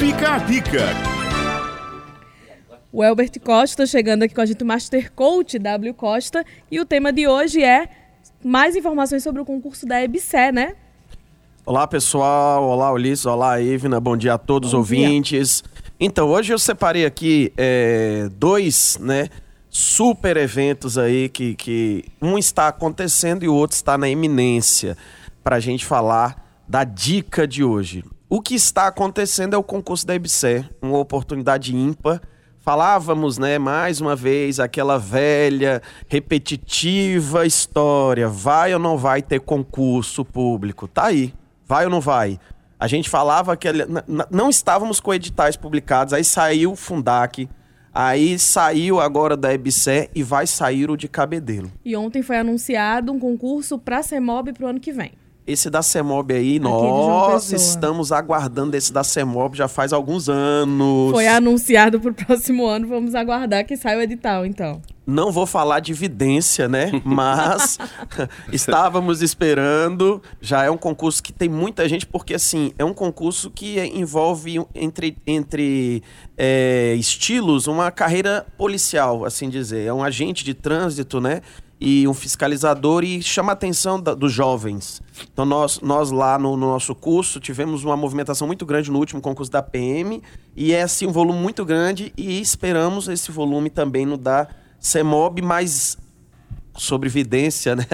Fica a dica. O Elbert Costa chegando aqui com a gente, Master Coach W Costa, e o tema de hoje é mais informações sobre o concurso da EBSE, né? Olá pessoal, olá Ulisses, olá Ivna, bom dia a todos os ouvintes. Então, hoje eu separei aqui é, dois, né, super eventos aí que, que um está acontecendo e o outro está na iminência para a gente falar da dica de hoje. O que está acontecendo é o concurso da EBSE, uma oportunidade ímpar. Falávamos, né, mais uma vez, aquela velha, repetitiva história: vai ou não vai ter concurso público? Tá aí, vai ou não vai? A gente falava que não estávamos com editais publicados, aí saiu o Fundac, aí saiu agora da EBSE e vai sair o de Cabedelo. E ontem foi anunciado um concurso para a CEMOB para o ano que vem. Esse da CEMOB aí, nós estamos aguardando esse da CEMOB já faz alguns anos. Foi anunciado para o próximo ano, vamos aguardar que saia o edital, então. Não vou falar de evidência, né? Mas estávamos esperando. Já é um concurso que tem muita gente, porque assim, é um concurso que envolve entre, entre é, estilos uma carreira policial, assim dizer. É um agente de trânsito, né? E um fiscalizador e chama a atenção da, dos jovens. Então nós, nós lá no, no, nosso curso tivemos uma movimentação muito grande no último concurso da PM e é assim um volume muito grande e esperamos esse volume também no da CEMOB, mas sobre evidência, né?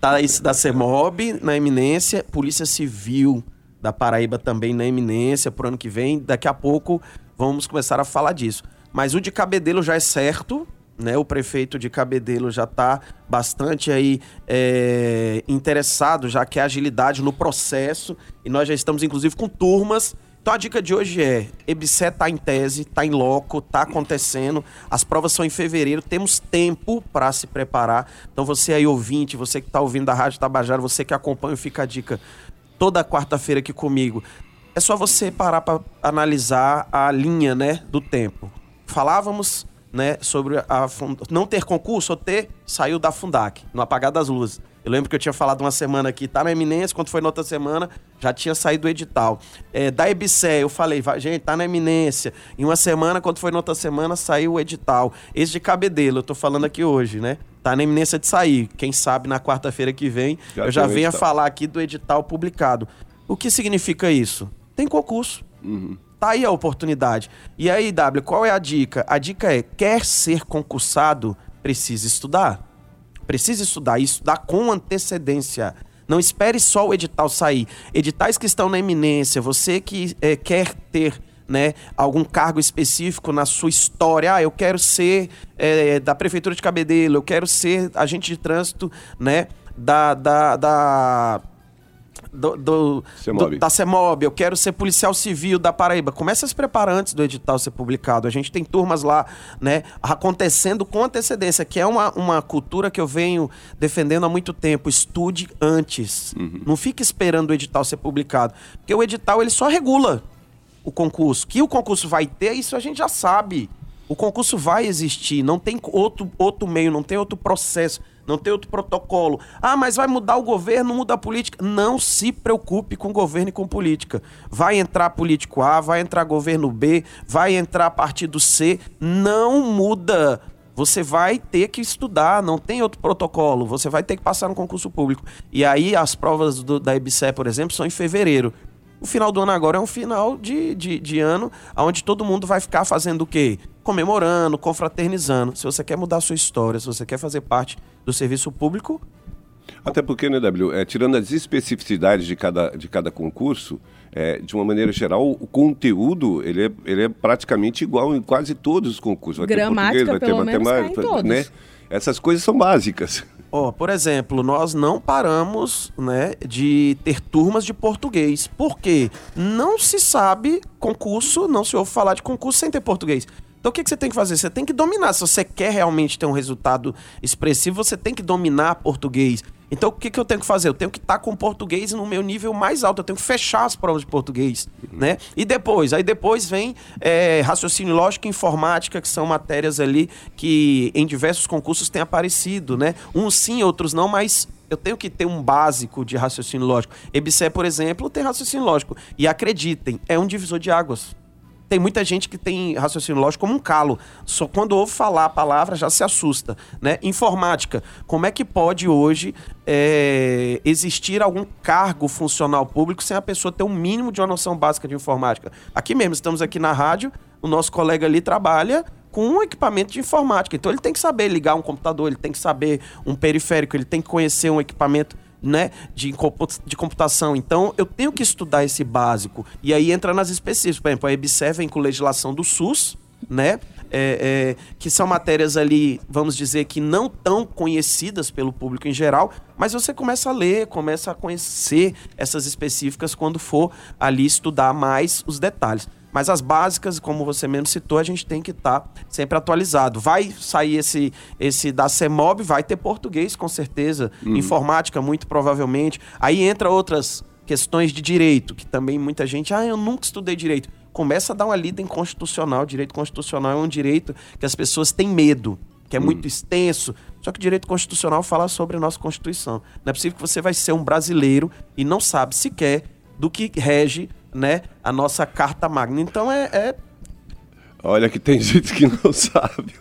Tá esse da CEMOB na eminência, Polícia Civil da Paraíba também na eminência pro ano que vem. Daqui a pouco vamos começar a falar disso. Mas o de Cabedelo já é certo, né, o prefeito de Cabedelo já está bastante aí é, interessado, já que agilidade no processo e nós já estamos inclusive com turmas. Então a dica de hoje é: EBSE está em tese, está em loco, está acontecendo. As provas são em fevereiro, temos tempo para se preparar. Então você aí ouvinte, você que está ouvindo da Rádio Tabajara, você que acompanha, fica a dica toda quarta-feira aqui comigo. É só você parar para analisar a linha, né, do tempo. Falávamos né, sobre a não ter concurso ou ter, saiu da Fundac, no apagar das luzes. Eu lembro que eu tinha falado uma semana aqui, tá na eminência, quando foi na outra semana, já tinha saído o edital. É, da EBSE, eu falei, gente, tá na eminência. Em uma semana, quando foi na outra semana, saiu o edital. Esse de Cabedelo, eu tô falando aqui hoje, né? Tá na eminência de sair. Quem sabe na quarta-feira que vem, já eu já venho a falar aqui do edital publicado. O que significa isso? Tem concurso. Uhum. Tá aí a oportunidade. E aí, W, qual é a dica? A dica é: quer ser concursado, precisa estudar. Precisa estudar e estudar com antecedência. Não espere só o edital sair. Editais que estão na eminência, você que é, quer ter né, algum cargo específico na sua história. Ah, eu quero ser é, da Prefeitura de Cabedelo, eu quero ser agente de trânsito né, da, da, da do, do, do, da CEMOB, eu quero ser policial civil da Paraíba. Comece a se preparar antes do edital ser publicado. A gente tem turmas lá, né, acontecendo com antecedência, que é uma, uma cultura que eu venho defendendo há muito tempo. Estude antes. Uhum. Não fique esperando o edital ser publicado. Porque o edital ele só regula o concurso. Que o concurso vai ter, isso a gente já sabe. O concurso vai existir, não tem outro, outro meio, não tem outro processo não tem outro protocolo. Ah, mas vai mudar o governo, muda a política. Não se preocupe com governo e com política. Vai entrar político A, vai entrar governo B, vai entrar partido C. Não muda. Você vai ter que estudar, não tem outro protocolo. Você vai ter que passar no concurso público. E aí as provas do, da EBSE, por exemplo, são em fevereiro. O final do ano agora é um final de, de, de ano onde todo mundo vai ficar fazendo o quê? Comemorando, confraternizando. Se você quer mudar a sua história, se você quer fazer parte do serviço público. Até porque, né, W, é, tirando as especificidades de cada, de cada concurso, é, de uma maneira geral, o conteúdo ele é, ele é praticamente igual em quase todos os concursos. Vai Gramática, ter português, vai ter matemática, né? Essas coisas são básicas. Oh, por exemplo, nós não paramos né, de ter turmas de português. Por quê? Não se sabe concurso, não se ouve falar de concurso sem ter português. Então o que, que você tem que fazer? Você tem que dominar. Se você quer realmente ter um resultado expressivo, você tem que dominar português. Então, o que, que eu tenho que fazer? Eu tenho que estar com português no meu nível mais alto. Eu tenho que fechar as provas de português, né? E depois? Aí depois vem é, raciocínio lógico e informática, que são matérias ali que em diversos concursos têm aparecido, né? Uns sim, outros não, mas eu tenho que ter um básico de raciocínio lógico. EBSE, por exemplo, tem raciocínio lógico. E acreditem, é um divisor de águas. Tem muita gente que tem raciocínio lógico como um calo. Só quando ouve falar a palavra já se assusta. Né? Informática. Como é que pode hoje é, existir algum cargo funcional público sem a pessoa ter um mínimo de uma noção básica de informática? Aqui mesmo, estamos aqui na rádio, o nosso colega ali trabalha com um equipamento de informática. Então ele tem que saber ligar um computador, ele tem que saber um periférico, ele tem que conhecer um equipamento né, de, de computação. Então, eu tenho que estudar esse básico. E aí entra nas específicas. Por exemplo, a EBSE vem com legislação do SUS, né? É, é, que são matérias ali, vamos dizer, que não tão conhecidas pelo público em geral, mas você começa a ler, começa a conhecer essas específicas quando for ali estudar mais os detalhes. Mas as básicas, como você mesmo citou, a gente tem que estar tá sempre atualizado. Vai sair esse, esse da CEMOB, vai ter português, com certeza. Uhum. Informática, muito provavelmente. Aí entra outras questões de direito, que também muita gente, ah, eu nunca estudei direito. Começa a dar uma lida em constitucional. Direito constitucional é um direito que as pessoas têm medo que é hum. muito extenso. Só que o direito constitucional fala sobre a nossa Constituição. Não é possível que você vai ser um brasileiro e não sabe sequer do que rege né, a nossa carta magna. Então é, é... Olha que tem gente que não sabe.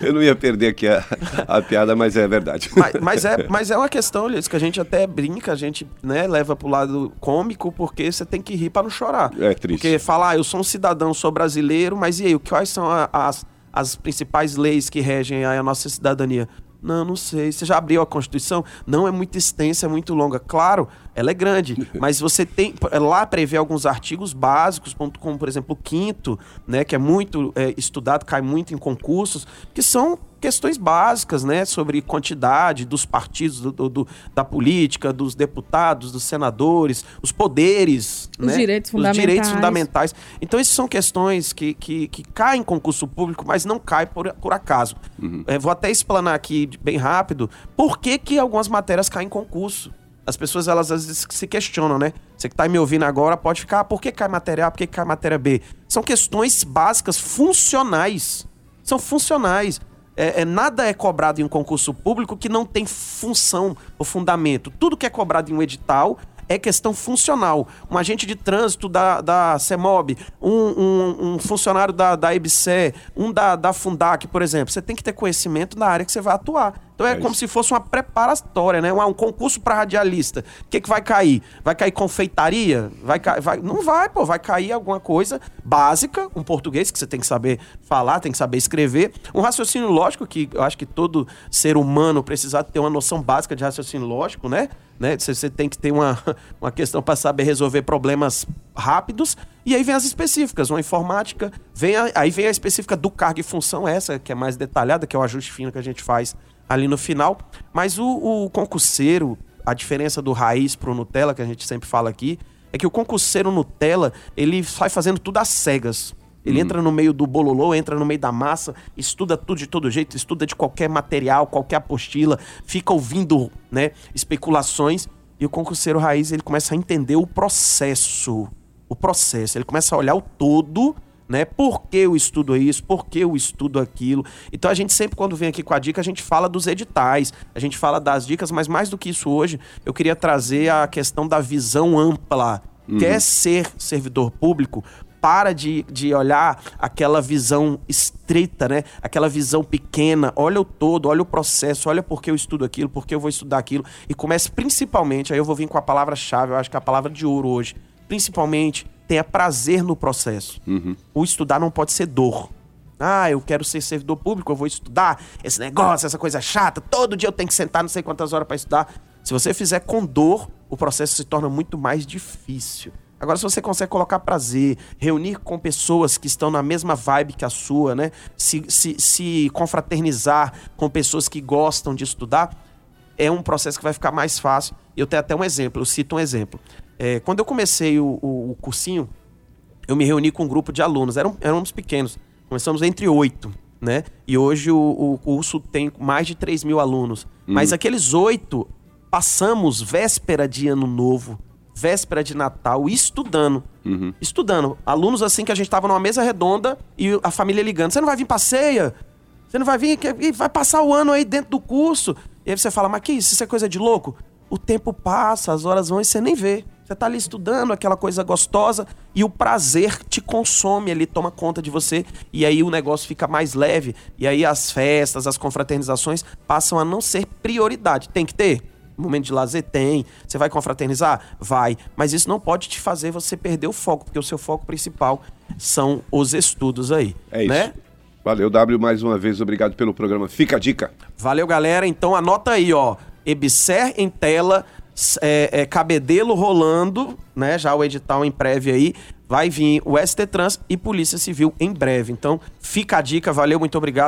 Eu não ia perder aqui a, a piada, mas é verdade. Mas, mas, é, mas é uma questão, Luiz, que a gente até brinca, a gente né, leva pro lado cômico, porque você tem que rir para não chorar. É triste. Porque falar, ah, eu sou um cidadão, sou brasileiro, mas e aí, quais são a, as, as principais leis que regem a nossa cidadania? Não, não sei. Você já abriu a Constituição? Não, é muito extensa, é muito longa. Claro, ela é grande, mas você tem. Lá prevê alguns artigos básicos, como, por exemplo, o quinto, né, que é muito é, estudado, cai muito em concursos, que são questões básicas, né, sobre quantidade dos partidos, do, do, da política, dos deputados, dos senadores, os poderes, os né, direitos fundamentais. Os direitos fundamentais. Então, essas são questões que, que, que caem em concurso público, mas não caem por, por acaso. Uhum. É, vou até explanar aqui bem rápido por que, que algumas matérias caem em concurso. As pessoas, elas às vezes se questionam, né? Você que está me ouvindo agora pode ficar, ah, por que cai matéria A, por que cai matéria B? São questões básicas, funcionais. São funcionais é, é, nada é cobrado em um concurso público que não tem função ou fundamento. Tudo que é cobrado em um edital é questão funcional. Um agente de trânsito da, da CEMOB, um, um, um funcionário da, da EBSE, um da, da Fundac, por exemplo. Você tem que ter conhecimento na área que você vai atuar. Então é, é como se fosse uma preparatória, né? Um, um concurso para radialista. O que, que vai cair? Vai cair confeitaria? Vai, vai Não vai, pô. Vai cair alguma coisa básica, um português que você tem que saber falar, tem que saber escrever. Um raciocínio lógico que eu acho que todo ser humano precisa ter uma noção básica de raciocínio lógico, né? né? Você, você tem que ter uma, uma questão para saber resolver problemas rápidos. E aí vem as específicas, uma informática, vem a, aí vem a específica do cargo e função, essa que é mais detalhada, que é o ajuste fino que a gente faz ali no final. Mas o, o concurseiro, a diferença do raiz pro Nutella, que a gente sempre fala aqui, é que o concurseiro Nutella, ele sai fazendo tudo às cegas. Ele hum. entra no meio do bololô, entra no meio da massa, estuda tudo de todo jeito, estuda de qualquer material, qualquer apostila, fica ouvindo, né, especulações. E o concurseiro raiz, ele começa a entender o processo. O processo. Ele começa a olhar o todo né? Por que eu estudo isso? Por que eu estudo aquilo? Então a gente sempre, quando vem aqui com a dica, a gente fala dos editais, a gente fala das dicas, mas mais do que isso hoje, eu queria trazer a questão da visão ampla. Uhum. Quer ser servidor público? para de, de olhar aquela visão estreita, né? Aquela visão pequena. Olha o todo, olha o processo, olha por que eu estudo aquilo, por que eu vou estudar aquilo. E comece principalmente, aí eu vou vir com a palavra-chave, eu acho que é a palavra de ouro hoje. Principalmente tenha prazer no processo. Uhum. O estudar não pode ser dor. Ah, eu quero ser servidor público, eu vou estudar esse negócio, essa coisa chata. Todo dia eu tenho que sentar não sei quantas horas para estudar. Se você fizer com dor, o processo se torna muito mais difícil. Agora, se você consegue colocar prazer, reunir com pessoas que estão na mesma vibe que a sua, né? Se, se, se confraternizar com pessoas que gostam de estudar, é um processo que vai ficar mais fácil. Eu tenho até um exemplo, eu cito um exemplo. É, quando eu comecei o, o, o, cursinho, eu me reuni com um grupo de alunos, eram, éramos pequenos, começamos entre oito, né? E hoje o, o, curso tem mais de 3 mil alunos. Uhum. Mas aqueles oito, passamos véspera de ano novo, véspera de Natal, estudando. Uhum. Estudando. Alunos assim que a gente tava numa mesa redonda e a família ligando: você não vai vir pra ceia? Você não vai vir? Vai passar o ano aí dentro do curso? E aí você fala: mas que isso? Isso é coisa de louco? O tempo passa, as horas vão e você nem vê. Você tá ali estudando, aquela coisa gostosa, e o prazer te consome, ele toma conta de você, e aí o negócio fica mais leve, e aí as festas, as confraternizações passam a não ser prioridade. Tem que ter? Momento de lazer tem. Você vai confraternizar? Vai. Mas isso não pode te fazer você perder o foco, porque o seu foco principal são os estudos aí. É isso. Né? Valeu, W, mais uma vez. Obrigado pelo programa. Fica a dica. Valeu, galera. Então anota aí, ó. Ebser em tela, é, é, cabedelo rolando, né? Já o edital em breve aí. Vai vir o ST Trans e Polícia Civil em breve. Então, fica a dica. Valeu, muito obrigado.